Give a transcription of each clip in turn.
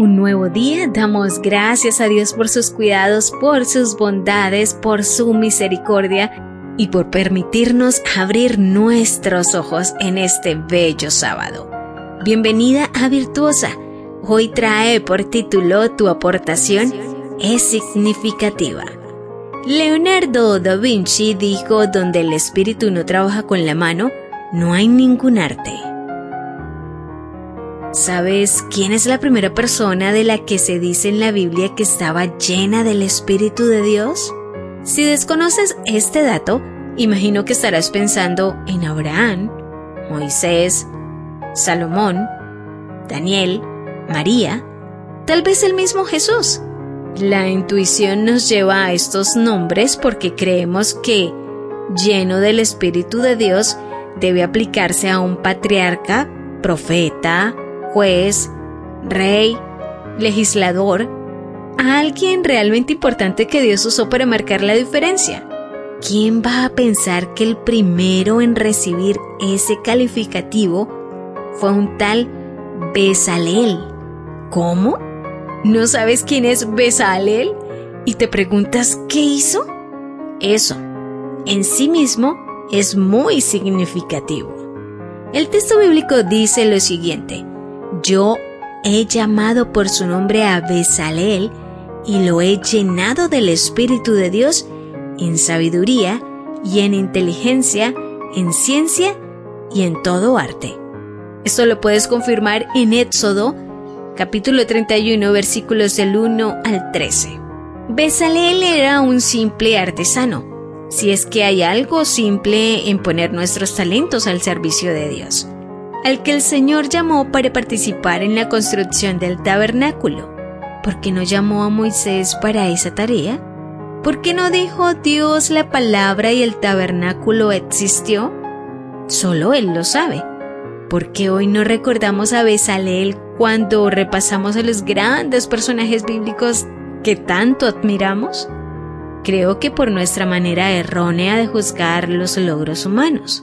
Un nuevo día, damos gracias a Dios por sus cuidados, por sus bondades, por su misericordia y por permitirnos abrir nuestros ojos en este bello sábado. Bienvenida a Virtuosa. Hoy trae por título Tu aportación es significativa. Leonardo da Vinci dijo, donde el espíritu no trabaja con la mano, no hay ningún arte. ¿Sabes quién es la primera persona de la que se dice en la Biblia que estaba llena del Espíritu de Dios? Si desconoces este dato, imagino que estarás pensando en Abraham, Moisés, Salomón, Daniel, María, tal vez el mismo Jesús. La intuición nos lleva a estos nombres porque creemos que, lleno del Espíritu de Dios, debe aplicarse a un patriarca, profeta, juez, rey, legislador, alguien realmente importante que Dios usó para marcar la diferencia. ¿Quién va a pensar que el primero en recibir ese calificativo fue un tal Besalel? ¿Cómo? ¿No sabes quién es Besalel? ¿Y te preguntas qué hizo? Eso, en sí mismo, es muy significativo. El texto bíblico dice lo siguiente, yo he llamado por su nombre a Besalel y lo he llenado del Espíritu de Dios en sabiduría y en inteligencia, en ciencia y en todo arte. Esto lo puedes confirmar en Éxodo, capítulo 31, versículos del 1 al 13. Besalel era un simple artesano, si es que hay algo simple en poner nuestros talentos al servicio de Dios al que el Señor llamó para participar en la construcción del tabernáculo. ¿Por qué no llamó a Moisés para esa tarea? ¿Por qué no dijo Dios la palabra y el tabernáculo existió? Solo Él lo sabe. ¿Por qué hoy no recordamos a Besaleel cuando repasamos a los grandes personajes bíblicos que tanto admiramos? Creo que por nuestra manera errónea de juzgar los logros humanos.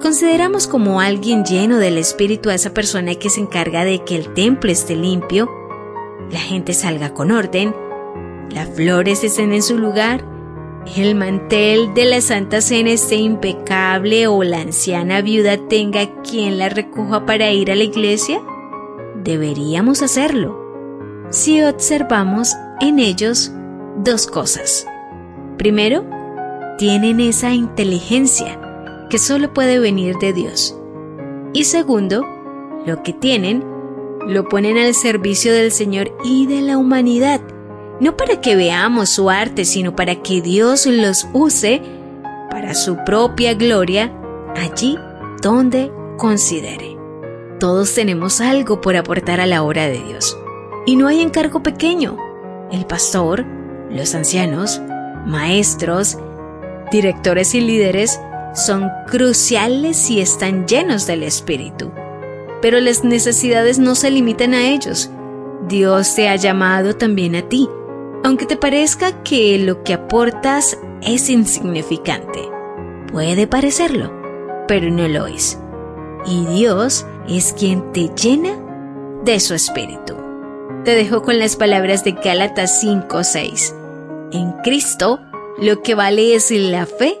Consideramos como alguien lleno del Espíritu a esa persona que se encarga de que el templo esté limpio, la gente salga con orden, las flores estén en su lugar, el mantel de la Santa Cena esté impecable o la anciana viuda tenga quien la recoja para ir a la iglesia? Deberíamos hacerlo si observamos en ellos dos cosas. Primero, tienen esa inteligencia que solo puede venir de Dios. Y segundo, lo que tienen, lo ponen al servicio del Señor y de la humanidad, no para que veamos su arte, sino para que Dios los use para su propia gloria allí donde considere. Todos tenemos algo por aportar a la obra de Dios. Y no hay encargo pequeño. El pastor, los ancianos, maestros, directores y líderes son cruciales y están llenos del Espíritu. Pero las necesidades no se limitan a ellos. Dios te ha llamado también a ti, aunque te parezca que lo que aportas es insignificante. Puede parecerlo, pero no lo es. Y Dios es quien te llena de su espíritu. Te dejo con las palabras de Gálatas 5:6. En Cristo, lo que vale es la fe